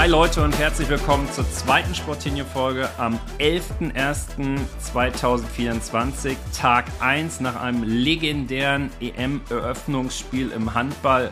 Hi Leute und herzlich willkommen zur zweiten Sportinho-Folge am 11.01.2024, Tag 1 nach einem legendären EM-Eröffnungsspiel im Handball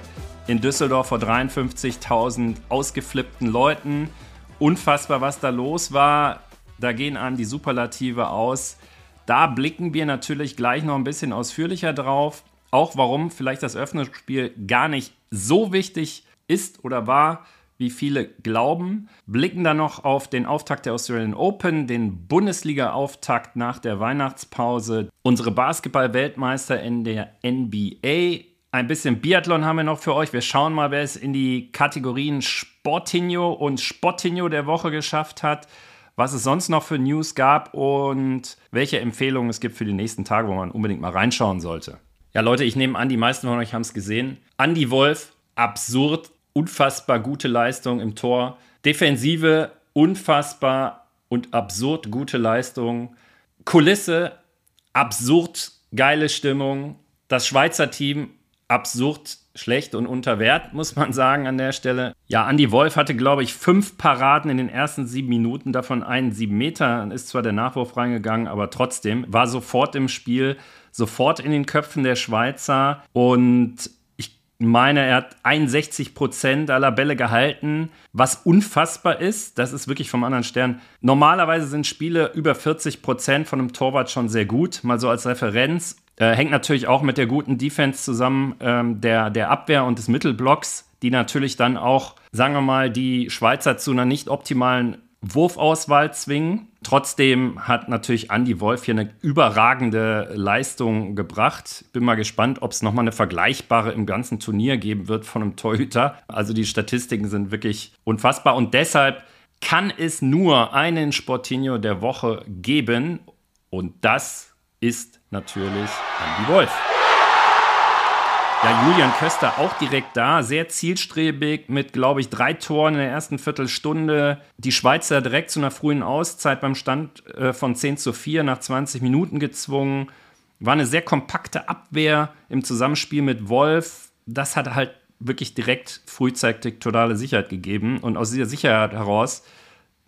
in Düsseldorf vor 53.000 ausgeflippten Leuten. Unfassbar, was da los war. Da gehen einem die Superlative aus. Da blicken wir natürlich gleich noch ein bisschen ausführlicher drauf. Auch warum vielleicht das Eröffnungsspiel gar nicht so wichtig ist oder war wie viele glauben. Blicken dann noch auf den Auftakt der Australian Open, den Bundesliga-Auftakt nach der Weihnachtspause, unsere Basketball-Weltmeister in der NBA. Ein bisschen Biathlon haben wir noch für euch. Wir schauen mal, wer es in die Kategorien Sportinho und Spottinho der Woche geschafft hat, was es sonst noch für News gab und welche Empfehlungen es gibt für die nächsten Tage, wo man unbedingt mal reinschauen sollte. Ja, Leute, ich nehme an, die meisten von euch haben es gesehen. Andy Wolf, absurd unfassbar gute Leistung im Tor. Defensive, unfassbar und absurd gute Leistung. Kulisse, absurd geile Stimmung. Das Schweizer Team, absurd schlecht und unter Wert, muss man sagen an der Stelle. Ja, Andy Wolf hatte, glaube ich, fünf Paraden in den ersten sieben Minuten, davon einen sieben Meter. Ist zwar der Nachwurf reingegangen, aber trotzdem war sofort im Spiel, sofort in den Köpfen der Schweizer und meine, er hat 61 Prozent aller Bälle gehalten, was unfassbar ist. Das ist wirklich vom anderen Stern. Normalerweise sind Spiele über 40 Prozent von einem Torwart schon sehr gut, mal so als Referenz. Äh, hängt natürlich auch mit der guten Defense zusammen, ähm, der, der Abwehr und des Mittelblocks, die natürlich dann auch, sagen wir mal, die Schweizer zu einer nicht optimalen Wurfauswahl zwingen. Trotzdem hat natürlich Andy Wolf hier eine überragende Leistung gebracht. Bin mal gespannt, ob es nochmal eine vergleichbare im ganzen Turnier geben wird von einem Torhüter. Also die Statistiken sind wirklich unfassbar und deshalb kann es nur einen Sportinho der Woche geben und das ist natürlich Andy Wolf. Ja, Julian Köster auch direkt da, sehr zielstrebig mit, glaube ich, drei Toren in der ersten Viertelstunde. Die Schweizer direkt zu einer frühen Auszeit beim Stand äh, von 10 zu 4 nach 20 Minuten gezwungen. War eine sehr kompakte Abwehr im Zusammenspiel mit Wolf. Das hat halt wirklich direkt frühzeitig totale Sicherheit gegeben. Und aus dieser Sicherheit heraus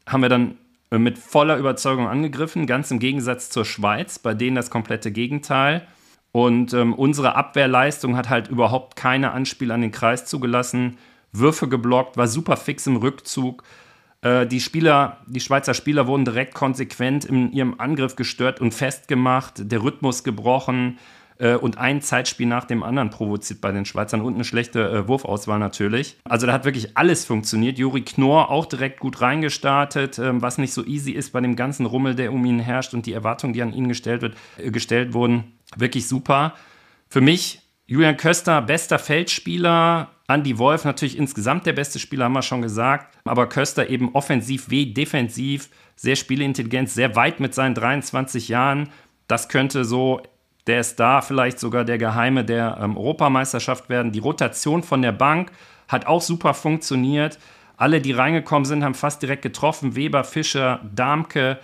haben wir dann äh, mit voller Überzeugung angegriffen, ganz im Gegensatz zur Schweiz, bei denen das komplette Gegenteil. Und ähm, unsere Abwehrleistung hat halt überhaupt keine Anspiel an den Kreis zugelassen. Würfe geblockt, war super fix im Rückzug. Äh, die Spieler, die Schweizer Spieler wurden direkt konsequent in ihrem Angriff gestört und festgemacht, der Rhythmus gebrochen äh, und ein Zeitspiel nach dem anderen provoziert bei den Schweizern und eine schlechte äh, Wurfauswahl natürlich. Also da hat wirklich alles funktioniert. Juri Knorr auch direkt gut reingestartet, ähm, was nicht so easy ist bei dem ganzen Rummel, der um ihn herrscht und die Erwartungen, die an ihn gestellt, wird, äh, gestellt wurden Wirklich super. Für mich Julian Köster, bester Feldspieler. Andy Wolf natürlich insgesamt der beste Spieler, haben wir schon gesagt. Aber Köster eben offensiv wie defensiv, sehr spielintelligent, sehr weit mit seinen 23 Jahren. Das könnte so der Star vielleicht sogar der Geheime der ähm, Europameisterschaft werden. Die Rotation von der Bank hat auch super funktioniert. Alle, die reingekommen sind, haben fast direkt getroffen. Weber, Fischer, Darmke,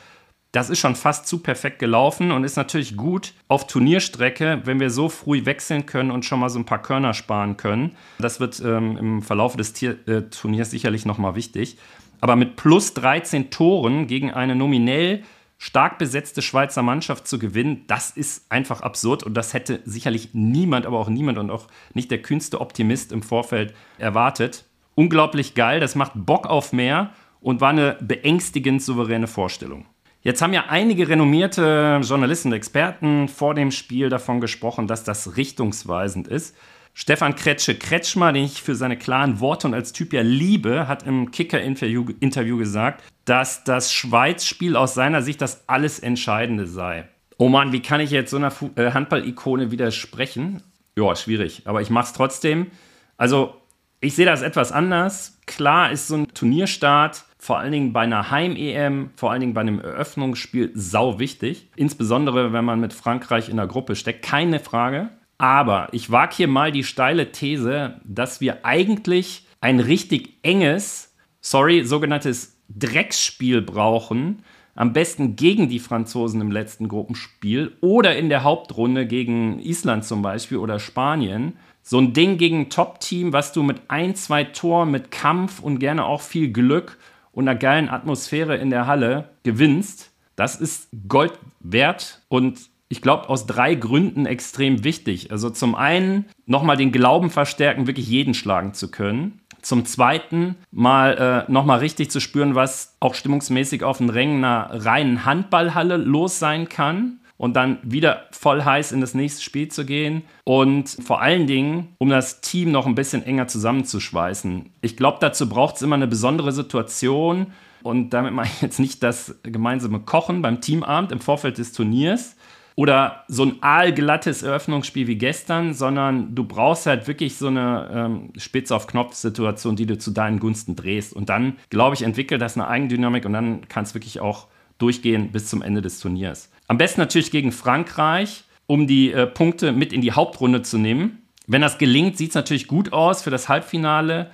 das ist schon fast zu perfekt gelaufen und ist natürlich gut auf Turnierstrecke, wenn wir so früh wechseln können und schon mal so ein paar Körner sparen können. Das wird ähm, im Verlauf des Tier äh, Turniers sicherlich nochmal wichtig. Aber mit plus 13 Toren gegen eine nominell stark besetzte Schweizer Mannschaft zu gewinnen, das ist einfach absurd und das hätte sicherlich niemand, aber auch niemand und auch nicht der kühnste Optimist im Vorfeld erwartet. Unglaublich geil, das macht Bock auf mehr und war eine beängstigend souveräne Vorstellung. Jetzt haben ja einige renommierte Journalisten und Experten vor dem Spiel davon gesprochen, dass das richtungsweisend ist. Stefan Kretsche Kretschmer, den ich für seine klaren Worte und als Typ ja liebe, hat im Kicker-Interview gesagt, dass das Schweiz-Spiel aus seiner Sicht das alles Entscheidende sei. Oh Mann, wie kann ich jetzt so einer äh, Handball-Ikone widersprechen? Ja, schwierig, aber ich mach's trotzdem. Also, Ich sehe das etwas anders. Klar ist so ein Turnierstart vor allen Dingen bei einer Heim-EM, vor allen Dingen bei einem Eröffnungsspiel sau wichtig. Insbesondere, wenn man mit Frankreich in der Gruppe steckt. Keine Frage. Aber ich wage hier mal die steile These, dass wir eigentlich ein richtig enges, sorry, sogenanntes Drecksspiel brauchen. Am besten gegen die Franzosen im letzten Gruppenspiel oder in der Hauptrunde gegen Island zum Beispiel oder Spanien. So ein Ding gegen ein Top-Team, was du mit ein, zwei Toren, mit Kampf und gerne auch viel Glück und einer geilen Atmosphäre in der Halle gewinnst, das ist Gold wert und ich glaube, aus drei Gründen extrem wichtig. Also zum einen nochmal den Glauben verstärken, wirklich jeden schlagen zu können. Zum Zweiten mal äh, nochmal richtig zu spüren, was auch stimmungsmäßig auf den Rängen einer reinen Handballhalle los sein kann und dann wieder voll heiß in das nächste Spiel zu gehen und vor allen Dingen, um das Team noch ein bisschen enger zusammenzuschweißen. Ich glaube, dazu braucht es immer eine besondere Situation und damit meine ich jetzt nicht das gemeinsame Kochen beim Teamabend im Vorfeld des Turniers, oder so ein aalglattes Eröffnungsspiel wie gestern, sondern du brauchst halt wirklich so eine ähm, Spitze auf Knopf-Situation, die du zu deinen Gunsten drehst. Und dann, glaube ich, entwickelt das eine Eigendynamik und dann kann es wirklich auch durchgehen bis zum Ende des Turniers. Am besten natürlich gegen Frankreich, um die äh, Punkte mit in die Hauptrunde zu nehmen. Wenn das gelingt, sieht es natürlich gut aus für das Halbfinale.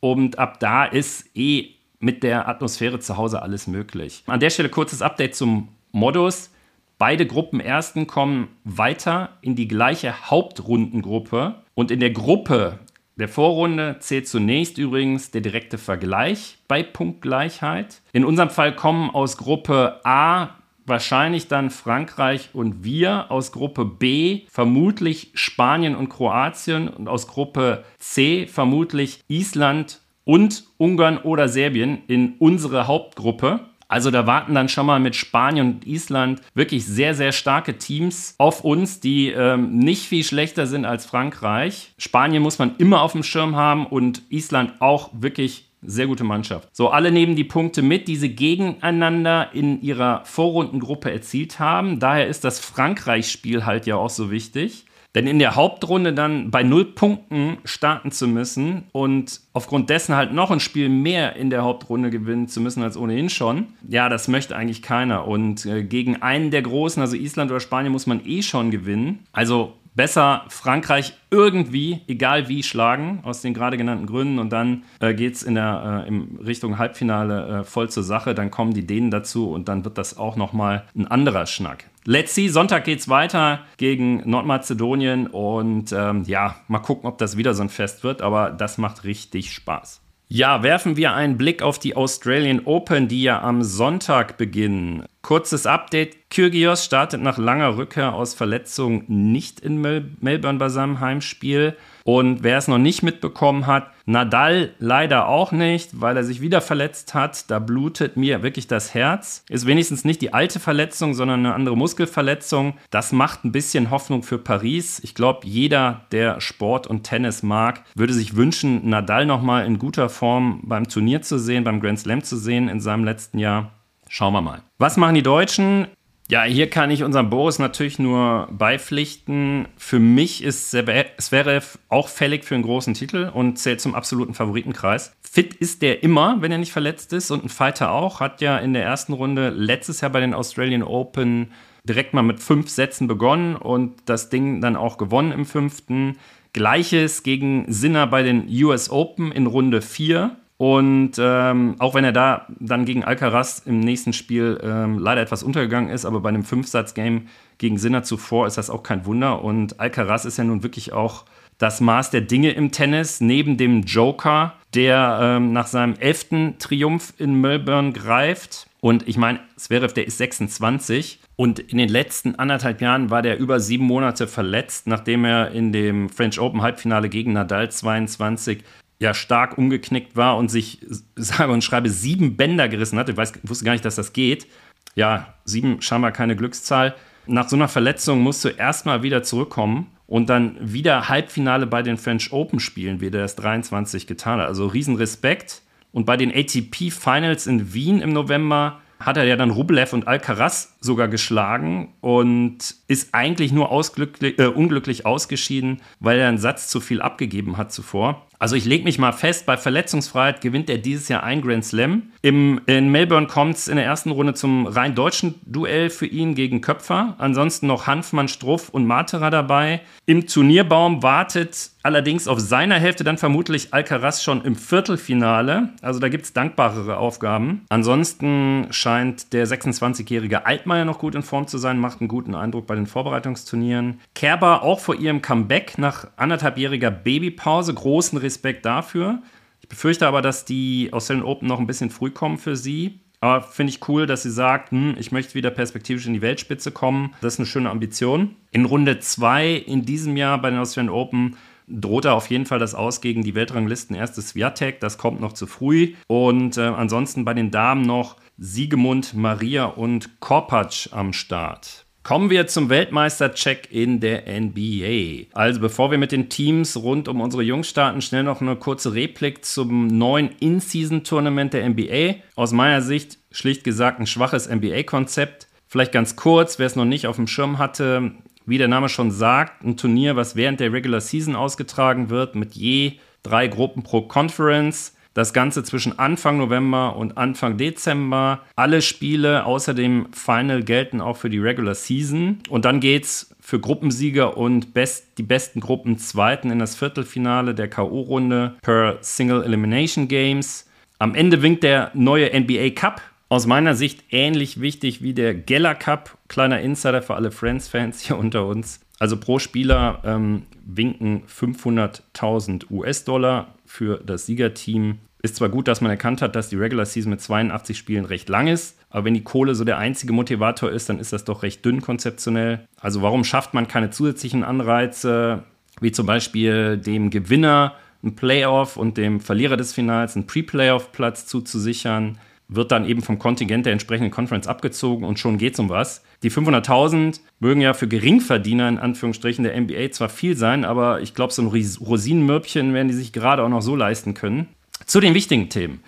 Und ab da ist eh mit der Atmosphäre zu Hause alles möglich. An der Stelle kurzes Update zum Modus. Beide Gruppenersten kommen weiter in die gleiche Hauptrundengruppe. Und in der Gruppe der Vorrunde zählt zunächst übrigens der direkte Vergleich bei Punktgleichheit. In unserem Fall kommen aus Gruppe A wahrscheinlich dann Frankreich und wir, aus Gruppe B vermutlich Spanien und Kroatien und aus Gruppe C vermutlich Island und Ungarn oder Serbien in unsere Hauptgruppe. Also da warten dann schon mal mit Spanien und Island wirklich sehr, sehr starke Teams auf uns, die ähm, nicht viel schlechter sind als Frankreich. Spanien muss man immer auf dem Schirm haben und Island auch wirklich sehr gute Mannschaft. So, alle nehmen die Punkte mit, die sie gegeneinander in ihrer Vorrundengruppe erzielt haben. Daher ist das Frankreich-Spiel halt ja auch so wichtig. Denn in der Hauptrunde dann bei null Punkten starten zu müssen und aufgrund dessen halt noch ein Spiel mehr in der Hauptrunde gewinnen zu müssen als ohnehin schon, ja, das möchte eigentlich keiner. Und äh, gegen einen der Großen, also Island oder Spanien, muss man eh schon gewinnen. Also besser Frankreich irgendwie, egal wie, schlagen, aus den gerade genannten Gründen. Und dann äh, geht es in äh, in Richtung Halbfinale äh, voll zur Sache. Dann kommen die Dänen dazu und dann wird das auch nochmal ein anderer Schnack. Let's see, Sonntag geht's weiter gegen Nordmazedonien und ähm, ja, mal gucken, ob das wieder so ein Fest wird, aber das macht richtig Spaß. Ja, werfen wir einen Blick auf die Australian Open, die ja am Sonntag beginnen. Kurzes Update. Kyrgios startet nach langer Rückkehr aus Verletzung nicht in Mel Melbourne bei seinem Heimspiel. Und wer es noch nicht mitbekommen hat, Nadal leider auch nicht, weil er sich wieder verletzt hat. Da blutet mir wirklich das Herz. Ist wenigstens nicht die alte Verletzung, sondern eine andere Muskelverletzung. Das macht ein bisschen Hoffnung für Paris. Ich glaube, jeder, der Sport und Tennis mag, würde sich wünschen, Nadal nochmal in guter Form beim Turnier zu sehen, beim Grand Slam zu sehen in seinem letzten Jahr. Schauen wir mal. Was machen die Deutschen? Ja, hier kann ich unserem Boris natürlich nur beipflichten. Für mich ist Zverev auch fällig für einen großen Titel und zählt zum absoluten Favoritenkreis. Fit ist der immer, wenn er nicht verletzt ist und ein Fighter auch. Hat ja in der ersten Runde letztes Jahr bei den Australian Open direkt mal mit fünf Sätzen begonnen und das Ding dann auch gewonnen im fünften. Gleiches gegen Sinner bei den US Open in Runde 4. Und ähm, auch wenn er da dann gegen Alcaraz im nächsten Spiel ähm, leider etwas untergegangen ist, aber bei einem Fünfsatz-Game gegen Sinner zuvor ist das auch kein Wunder. Und Alcaraz ist ja nun wirklich auch das Maß der Dinge im Tennis, neben dem Joker, der ähm, nach seinem elften Triumph in Melbourne greift. Und ich meine, Zverev, der ist 26 und in den letzten anderthalb Jahren war der über sieben Monate verletzt, nachdem er in dem French Open Halbfinale gegen Nadal 22 ja stark umgeknickt war und sich, sage und schreibe, sieben Bänder gerissen hat. Ich weiß, wusste gar nicht, dass das geht. Ja, sieben scheinbar keine Glückszahl. Nach so einer Verletzung musst du erstmal wieder zurückkommen und dann wieder Halbfinale bei den French Open spielen, wie der das 23 getan hat. Also Riesenrespekt. Und bei den ATP Finals in Wien im November hat er ja dann Rublev und Alcaraz sogar geschlagen und ist eigentlich nur äh, unglücklich ausgeschieden, weil er einen Satz zu viel abgegeben hat zuvor. Also ich lege mich mal fest, bei Verletzungsfreiheit gewinnt er dieses Jahr ein Grand Slam. Im, in Melbourne kommt es in der ersten Runde zum rein deutschen Duell für ihn gegen Köpfer. Ansonsten noch Hanfmann, Struff und Matera dabei. Im Turnierbaum wartet allerdings auf seiner Hälfte dann vermutlich Alcaraz schon im Viertelfinale. Also da gibt es dankbarere Aufgaben. Ansonsten scheint der 26-jährige Altmaier noch gut in Form zu sein, macht einen guten Eindruck bei den Vorbereitungsturnieren. Kerber auch vor ihrem Comeback nach anderthalbjähriger Babypause. Großen Respekt dafür. Ich befürchte aber, dass die Australian Open noch ein bisschen früh kommen für sie. Aber finde ich cool, dass sie sagt, hm, ich möchte wieder perspektivisch in die Weltspitze kommen. Das ist eine schöne Ambition. In Runde 2 in diesem Jahr bei den Australian Open droht da auf jeden Fall das Aus gegen die Weltranglisten erstes Swiatek. Das kommt noch zu früh. Und äh, ansonsten bei den Damen noch Siegemund, Maria und Korpatsch am Start. Kommen wir zum Weltmeister-Check in der NBA. Also bevor wir mit den Teams rund um unsere Jungs starten, schnell noch eine kurze Replik zum neuen In-Season-Tournament der NBA. Aus meiner Sicht schlicht gesagt ein schwaches NBA-Konzept. Vielleicht ganz kurz, wer es noch nicht auf dem Schirm hatte, wie der Name schon sagt, ein Turnier, was während der Regular Season ausgetragen wird, mit je drei Gruppen pro Conference. Das Ganze zwischen Anfang November und Anfang Dezember. Alle Spiele außer dem Final gelten auch für die Regular Season. Und dann geht's für Gruppensieger und best, die besten Gruppenzweiten in das Viertelfinale der K.O.-Runde per Single Elimination Games. Am Ende winkt der neue NBA Cup. Aus meiner Sicht ähnlich wichtig wie der Geller Cup. Kleiner Insider für alle Friends-Fans hier unter uns. Also pro Spieler ähm, winken 500.000 US-Dollar für das Siegerteam. Ist zwar gut, dass man erkannt hat, dass die Regular Season mit 82 Spielen recht lang ist, aber wenn die Kohle so der einzige Motivator ist, dann ist das doch recht dünn konzeptionell. Also warum schafft man keine zusätzlichen Anreize, wie zum Beispiel dem Gewinner ein Playoff und dem Verlierer des Finals einen Pre-Playoff-Platz zuzusichern? Wird dann eben vom Kontingent der entsprechenden Conference abgezogen und schon geht es um was. Die 500.000 mögen ja für Geringverdiener in Anführungsstrichen der NBA zwar viel sein, aber ich glaube, so ein Rosinenmürbchen werden die sich gerade auch noch so leisten können. Zu den wichtigen Themen.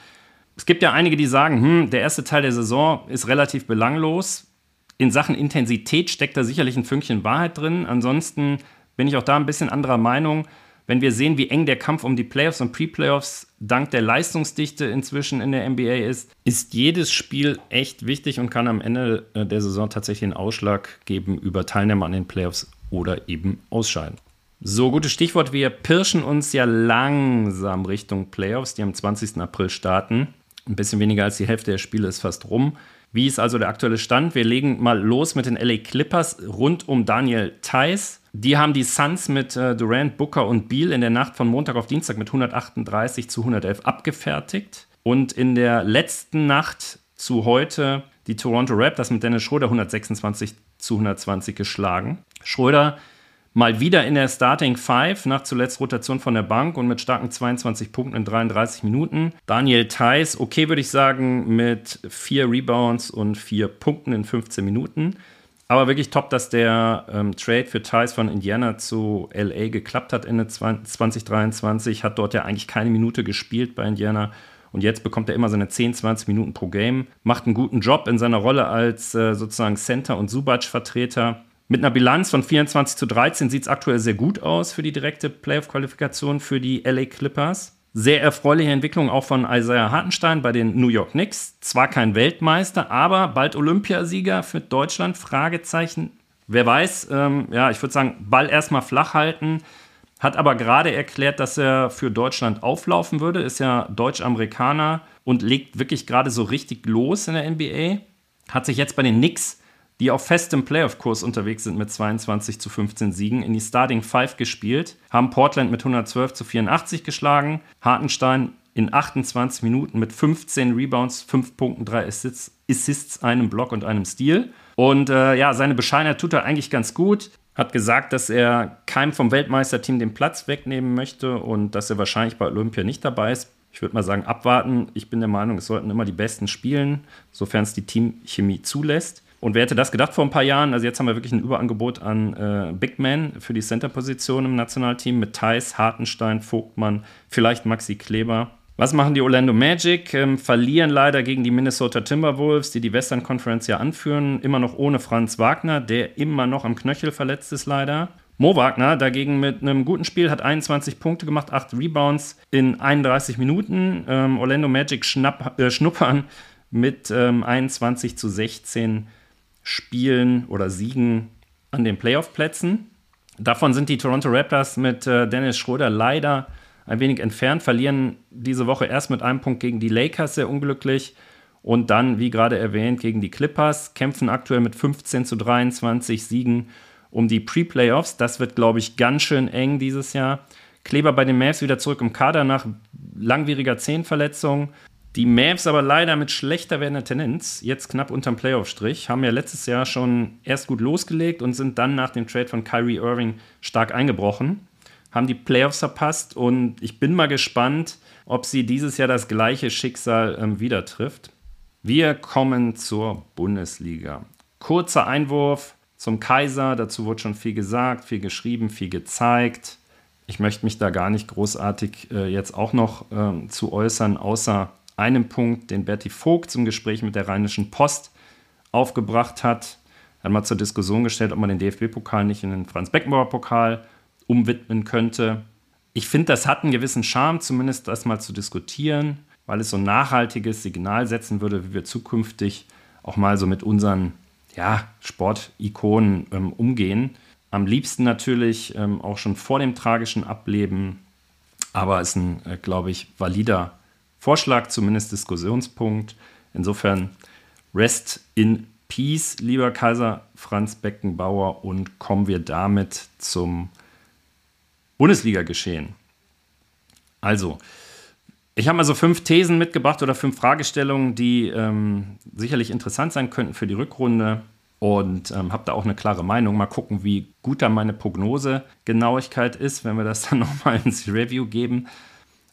Es gibt ja einige, die sagen, hm, der erste Teil der Saison ist relativ belanglos. In Sachen Intensität steckt da sicherlich ein Fünkchen Wahrheit drin. Ansonsten bin ich auch da ein bisschen anderer Meinung wenn wir sehen, wie eng der Kampf um die Playoffs und Pre-Playoffs dank der Leistungsdichte inzwischen in der NBA ist, ist jedes Spiel echt wichtig und kann am Ende äh, der Saison tatsächlich einen Ausschlag geben über Teilnehmer an den Playoffs oder eben ausscheiden. So, gutes Stichwort. Wir pirschen uns ja langsam Richtung Playoffs, die am 20. April starten. Ein bisschen weniger als die Hälfte der Spiele ist fast rum. Wie ist also der aktuelle Stand? Wir legen mal los mit den LA Clippers rund um Daniel Theiss. Die haben die Suns mit äh, Durant, Booker und Beal in der Nacht von Montag auf Dienstag mit 138 zu 111 abgefertigt. Und in der letzten Nacht zu heute die Toronto Raptors mit Dennis Schröder 126 zu 120 geschlagen. Schröder mal wieder in der Starting Five, nach zuletzt Rotation von der Bank und mit starken 22 Punkten in 33 Minuten. Daniel Theiss, okay würde ich sagen, mit vier Rebounds und vier Punkten in 15 Minuten. Aber wirklich top, dass der ähm, Trade für Thais von Indiana zu LA geklappt hat Ende 2023. Hat dort ja eigentlich keine Minute gespielt bei Indiana. Und jetzt bekommt er immer seine 10, 20 Minuten pro Game. Macht einen guten Job in seiner Rolle als äh, sozusagen Center- und Subac-Vertreter. Mit einer Bilanz von 24 zu 13 sieht es aktuell sehr gut aus für die direkte Playoff-Qualifikation für die LA Clippers. Sehr erfreuliche Entwicklung auch von Isaiah Hartenstein bei den New York Knicks. Zwar kein Weltmeister, aber bald Olympiasieger für Deutschland? Fragezeichen. Wer weiß, ähm, ja, ich würde sagen, Ball erstmal flach halten. Hat aber gerade erklärt, dass er für Deutschland auflaufen würde. Ist ja Deutsch-Amerikaner und legt wirklich gerade so richtig los in der NBA. Hat sich jetzt bei den Knicks die auf festem Playoff-Kurs unterwegs sind mit 22 zu 15 Siegen, in die Starting Five gespielt, haben Portland mit 112 zu 84 geschlagen, Hartenstein in 28 Minuten mit 15 Rebounds, 5 Punkten, 3 Assists, Assists einem Block und einem Steal. Und äh, ja, seine Bescheidenheit tut er eigentlich ganz gut. Hat gesagt, dass er keinem vom Weltmeisterteam den Platz wegnehmen möchte und dass er wahrscheinlich bei Olympia nicht dabei ist. Ich würde mal sagen, abwarten. Ich bin der Meinung, es sollten immer die Besten spielen, sofern es die Teamchemie zulässt. Und wer hätte das gedacht vor ein paar Jahren? Also jetzt haben wir wirklich ein Überangebot an äh, Big Men für die Center-Position im Nationalteam mit Thais, Hartenstein, Vogtmann, vielleicht Maxi Kleber. Was machen die Orlando Magic? Ähm, verlieren leider gegen die Minnesota Timberwolves, die die Western Conference ja anführen. Immer noch ohne Franz Wagner, der immer noch am Knöchel verletzt ist leider. Mo Wagner dagegen mit einem guten Spiel hat 21 Punkte gemacht, 8 Rebounds in 31 Minuten. Ähm, Orlando Magic schnapp, äh, schnuppern mit ähm, 21 zu 16 Spielen oder Siegen an den Playoff-Plätzen. Davon sind die Toronto Raptors mit äh, Dennis Schröder leider ein wenig entfernt, verlieren diese Woche erst mit einem Punkt gegen die Lakers sehr unglücklich und dann, wie gerade erwähnt, gegen die Clippers, kämpfen aktuell mit 15 zu 23 Siegen um die Pre-Playoffs. Das wird, glaube ich, ganz schön eng dieses Jahr. Kleber bei den Mavs wieder zurück im Kader nach langwieriger Zehenverletzung. Die Mavs aber leider mit schlechter werdender Tendenz, jetzt knapp unterm Playoff-Strich, haben ja letztes Jahr schon erst gut losgelegt und sind dann nach dem Trade von Kyrie Irving stark eingebrochen, haben die Playoffs verpasst und ich bin mal gespannt, ob sie dieses Jahr das gleiche Schicksal ähm, wieder trifft. Wir kommen zur Bundesliga. Kurzer Einwurf zum Kaiser. Dazu wurde schon viel gesagt, viel geschrieben, viel gezeigt. Ich möchte mich da gar nicht großartig äh, jetzt auch noch äh, zu äußern, außer einem Punkt, den Berti Vogt zum Gespräch mit der Rheinischen Post aufgebracht hat. Hat mal zur Diskussion gestellt, ob man den DFB-Pokal nicht in den Franz-Beckenbauer-Pokal umwidmen könnte. Ich finde, das hat einen gewissen Charme, zumindest das mal zu diskutieren, weil es so ein nachhaltiges Signal setzen würde, wie wir zukünftig auch mal so mit unseren ja, Sportikonen ähm, umgehen. Am liebsten natürlich ähm, auch schon vor dem tragischen Ableben, aber ist ein, äh, glaube ich, valider Vorschlag, zumindest Diskussionspunkt. Insofern Rest in Peace, lieber Kaiser Franz Beckenbauer, und kommen wir damit zum Bundesliga-Geschehen. Also, ich habe mal so fünf Thesen mitgebracht oder fünf Fragestellungen, die ähm, sicherlich interessant sein könnten für die Rückrunde und ähm, habe da auch eine klare Meinung. Mal gucken, wie gut da meine Prognosegenauigkeit ist, wenn wir das dann nochmal ins Review geben.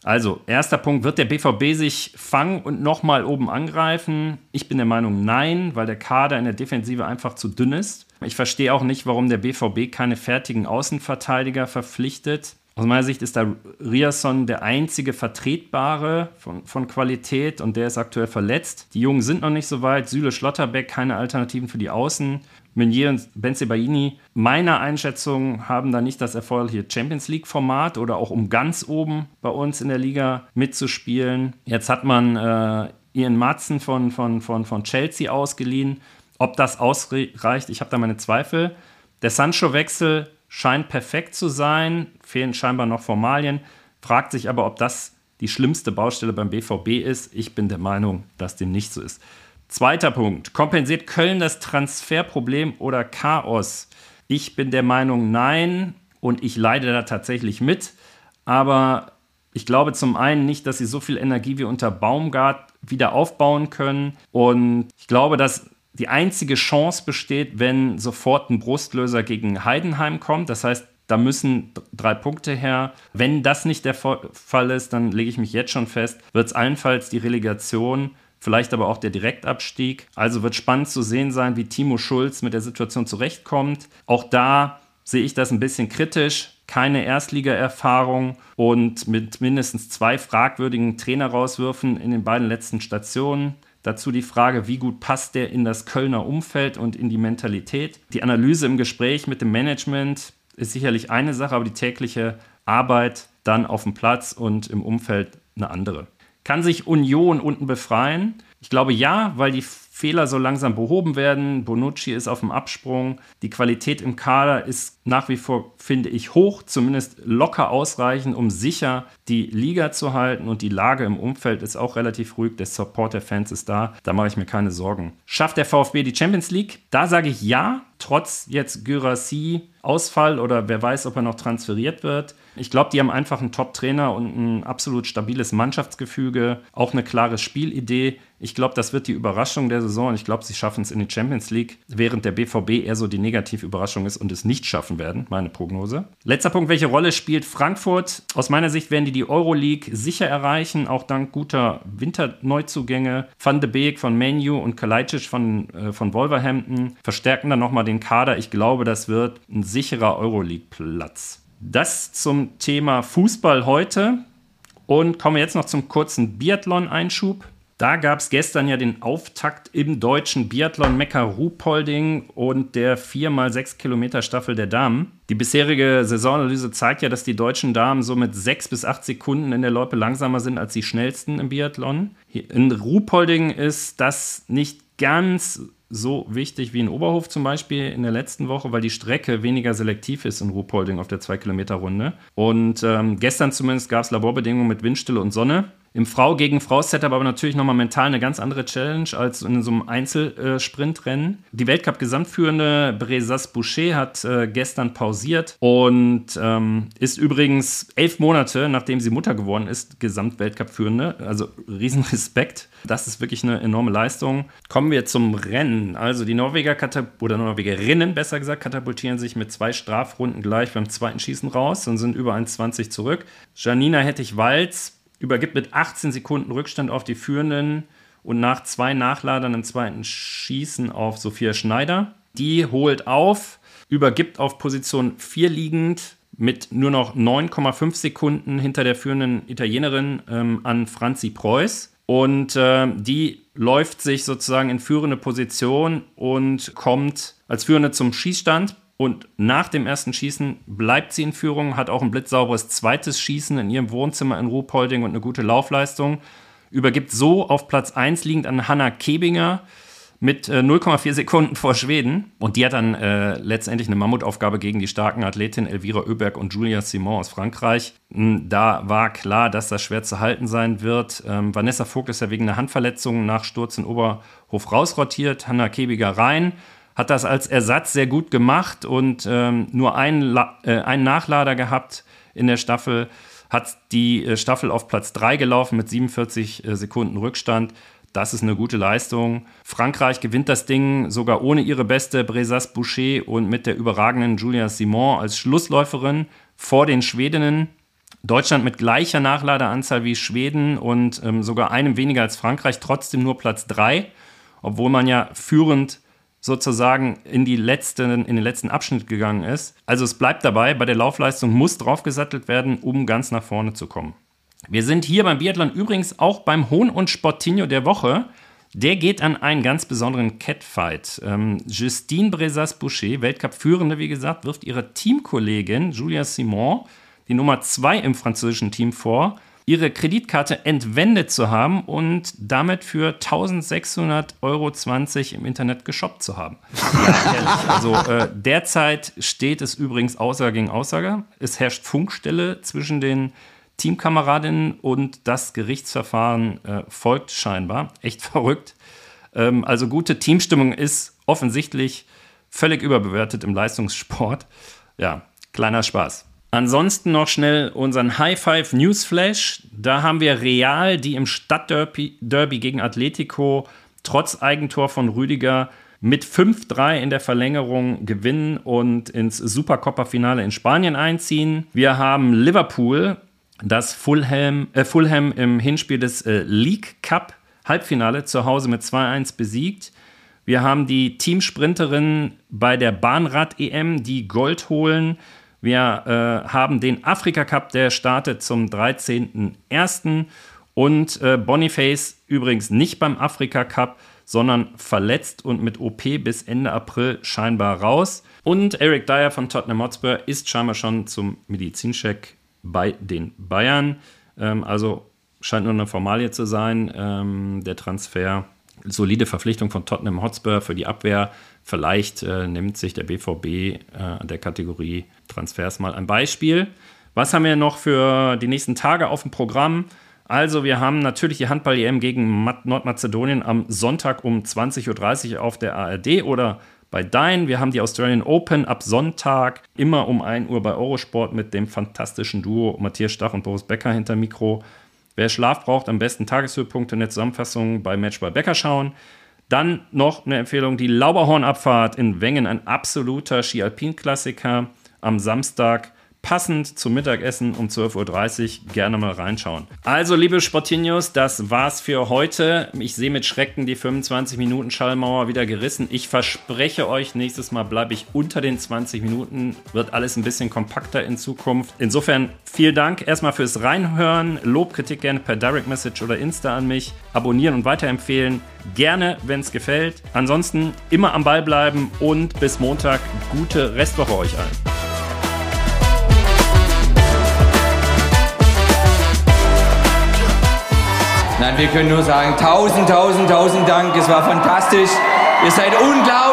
Also, erster Punkt, wird der BVB sich fangen und nochmal oben angreifen? Ich bin der Meinung, nein, weil der Kader in der Defensive einfach zu dünn ist. Ich verstehe auch nicht, warum der BVB keine fertigen Außenverteidiger verpflichtet. Aus meiner Sicht ist da Riasson der einzige Vertretbare von, von Qualität und der ist aktuell verletzt. Die Jungen sind noch nicht so weit. Süle Schlotterbeck, keine Alternativen für die Außen. Meunier und Benzebaini, meiner Einschätzung, haben da nicht das erforderliche Champions League-Format oder auch um ganz oben bei uns in der Liga mitzuspielen. Jetzt hat man äh, Ian Matzen von, von, von, von Chelsea ausgeliehen. Ob das ausreicht, ich habe da meine Zweifel. Der Sancho-Wechsel scheint perfekt zu sein, fehlen scheinbar noch Formalien, fragt sich aber, ob das die schlimmste Baustelle beim BVB ist. Ich bin der Meinung, dass dem nicht so ist. Zweiter Punkt. Kompensiert Köln das Transferproblem oder Chaos? Ich bin der Meinung, nein. Und ich leide da tatsächlich mit. Aber ich glaube zum einen nicht, dass sie so viel Energie wie unter Baumgart wieder aufbauen können. Und ich glaube, dass die einzige Chance besteht, wenn sofort ein Brustlöser gegen Heidenheim kommt. Das heißt, da müssen drei Punkte her. Wenn das nicht der Fall ist, dann lege ich mich jetzt schon fest, wird es allenfalls die Relegation, vielleicht aber auch der Direktabstieg. Also wird spannend zu sehen sein, wie Timo Schulz mit der Situation zurechtkommt. Auch da sehe ich das ein bisschen kritisch. Keine Erstliga-Erfahrung und mit mindestens zwei fragwürdigen Trainerauswürfen in den beiden letzten Stationen. Dazu die Frage, wie gut passt der in das Kölner Umfeld und in die Mentalität. Die Analyse im Gespräch mit dem Management ist sicherlich eine Sache, aber die tägliche Arbeit dann auf dem Platz und im Umfeld eine andere. Kann sich Union unten befreien? Ich glaube ja, weil die Fehler so langsam behoben werden. Bonucci ist auf dem Absprung. Die Qualität im Kader ist nach wie vor, finde ich, hoch, zumindest locker ausreichend, um sicher die Liga zu halten. Und die Lage im Umfeld ist auch relativ ruhig. Der Support der Fans ist da. Da mache ich mir keine Sorgen. Schafft der VfB die Champions League? Da sage ich ja, trotz jetzt Gyrassi Ausfall oder wer weiß, ob er noch transferiert wird. Ich glaube, die haben einfach einen Top-Trainer und ein absolut stabiles Mannschaftsgefüge, auch eine klare Spielidee. Ich glaube, das wird die Überraschung der Saison ich glaube, sie schaffen es in die Champions League, während der BVB eher so die negative Überraschung ist und es nicht schaffen werden, meine Prognose. Letzter Punkt, welche Rolle spielt Frankfurt? Aus meiner Sicht werden die die Euroleague sicher erreichen, auch dank guter Winterneuzugänge. Van de Beek von Menu und Kalajdzic von, äh, von Wolverhampton verstärken dann nochmal den Kader. Ich glaube, das wird ein sicherer Euroleague-Platz. Das zum Thema Fußball heute. Und kommen wir jetzt noch zum kurzen Biathlon-Einschub. Da gab es gestern ja den Auftakt im deutschen Biathlon Mekka Ruhpolding und der 4x6 Kilometer Staffel der Damen. Die bisherige Saisonanalyse zeigt ja, dass die deutschen Damen so mit 6 bis 8 Sekunden in der Loipe langsamer sind als die schnellsten im Biathlon. In Ruhpolding ist das nicht ganz so wichtig wie in Oberhof zum Beispiel in der letzten Woche, weil die Strecke weniger selektiv ist in Ruhpolding auf der 2-Kilometer-Runde. Und ähm, gestern zumindest gab es Laborbedingungen mit Windstille und Sonne. Im Frau gegen Frau Setup aber natürlich nochmal mental eine ganz andere Challenge als in so einem Einzelsprintrennen. Die Weltcup-Gesamtführende Bresas Boucher hat äh, gestern pausiert und ähm, ist übrigens elf Monate, nachdem sie Mutter geworden ist, Gesamtweltcup-Führende. Also Riesenrespekt. Das ist wirklich eine enorme Leistung. Kommen wir zum Rennen. Also die Norweger oder Norwegerinnen, besser gesagt, katapultieren sich mit zwei Strafrunden gleich beim zweiten Schießen raus und sind über 1,20 zurück. Janina Hettich-Walz übergibt mit 18 Sekunden Rückstand auf die Führenden und nach zwei Nachladern im zweiten Schießen auf Sophia Schneider. Die holt auf, übergibt auf Position 4 liegend mit nur noch 9,5 Sekunden hinter der führenden Italienerin ähm, an Franzi Preuß. Und äh, die läuft sich sozusagen in führende Position und kommt als Führende zum Schießstand. Und nach dem ersten Schießen bleibt sie in Führung, hat auch ein blitzsauberes zweites Schießen in ihrem Wohnzimmer in Ruhpolding und eine gute Laufleistung. Übergibt so auf Platz 1 liegend an Hanna Kebinger mit äh, 0,4 Sekunden vor Schweden. Und die hat dann äh, letztendlich eine Mammutaufgabe gegen die starken Athletinnen Elvira Oeberg und Julia Simon aus Frankreich. Hm, da war klar, dass das schwer zu halten sein wird. Ähm, Vanessa Vogt ist ja wegen einer Handverletzung nach Sturz in Oberhof rausrotiert. Hanna Kebiger rein hat das als Ersatz sehr gut gemacht und ähm, nur einen, äh, einen Nachlader gehabt in der Staffel. Hat die äh, Staffel auf Platz 3 gelaufen mit 47 äh, Sekunden Rückstand. Das ist eine gute Leistung. Frankreich gewinnt das Ding sogar ohne ihre beste Bresas Boucher und mit der überragenden Julia Simon als Schlussläuferin vor den Schwedinnen. Deutschland mit gleicher Nachladeranzahl wie Schweden und ähm, sogar einem weniger als Frankreich, trotzdem nur Platz 3, obwohl man ja führend sozusagen in, die letzten, in den letzten Abschnitt gegangen ist. Also es bleibt dabei, bei der Laufleistung muss draufgesattelt werden, um ganz nach vorne zu kommen. Wir sind hier beim Biathlon übrigens auch beim Hohn und Sportinho der Woche. Der geht an einen ganz besonderen Catfight. Ähm, Justine Bresas-Boucher, Weltcup-Führende, wie gesagt, wirft ihre Teamkollegin Julia Simon, die Nummer 2 im französischen Team, vor ihre Kreditkarte entwendet zu haben und damit für 1600,20 Euro im Internet geshoppt zu haben. Ja, ehrlich. Also äh, derzeit steht es übrigens Aussage gegen Aussage. Es herrscht Funkstelle zwischen den Teamkameradinnen und das Gerichtsverfahren äh, folgt scheinbar. Echt verrückt. Ähm, also gute Teamstimmung ist offensichtlich völlig überbewertet im Leistungssport. Ja, kleiner Spaß. Ansonsten noch schnell unseren High Five Newsflash. Da haben wir Real, die im Stadtderby Derby gegen Atletico trotz Eigentor von Rüdiger mit 5-3 in der Verlängerung gewinnen und ins Supercoppa-Finale in Spanien einziehen. Wir haben Liverpool, das Fulham, äh, Fulham im Hinspiel des äh, League Cup Halbfinale zu Hause mit 2-1 besiegt. Wir haben die Teamsprinterinnen bei der Bahnrad-EM, die Gold holen. Wir äh, haben den Afrika Cup, der startet zum 13.01. Und äh, Boniface übrigens nicht beim Afrika Cup, sondern verletzt und mit OP bis Ende April scheinbar raus. Und Eric Dyer von Tottenham Hotspur ist scheinbar schon zum Medizincheck bei den Bayern. Ähm, also scheint nur eine Formalie zu sein, ähm, der Transfer. Solide Verpflichtung von Tottenham Hotspur für die Abwehr Vielleicht äh, nimmt sich der BVB äh, der Kategorie Transfers mal ein Beispiel. Was haben wir noch für die nächsten Tage auf dem Programm? Also, wir haben natürlich die Handball-EM gegen Nordmazedonien am Sonntag um 20.30 Uhr auf der ARD oder bei Dein. Wir haben die Australian Open ab Sonntag immer um 1 Uhr bei Eurosport mit dem fantastischen Duo Matthias Stach und Boris Becker hinter Mikro. Wer Schlaf braucht, am besten Tageshöhepunkte in der Zusammenfassung bei Match bei Becker schauen. Dann noch eine Empfehlung: die Lauberhornabfahrt in Wengen, ein absoluter Ski-Alpin-Klassiker. Am Samstag passend zum Mittagessen um 12.30 Uhr gerne mal reinschauen. Also, liebe Sportinios, das war's für heute. Ich sehe mit Schrecken die 25 Minuten Schallmauer wieder gerissen. Ich verspreche euch, nächstes Mal bleibe ich unter den 20 Minuten. Wird alles ein bisschen kompakter in Zukunft. Insofern vielen Dank erstmal fürs Reinhören. Lob, Kritik gerne per Direct Message oder Insta an mich. Abonnieren und weiterempfehlen. Gerne, wenn es gefällt. Ansonsten immer am Ball bleiben und bis Montag gute Restwoche euch allen. Nein, wir können nur sagen, tausend, tausend, tausend Dank. Es war fantastisch. Ihr seid unglaublich.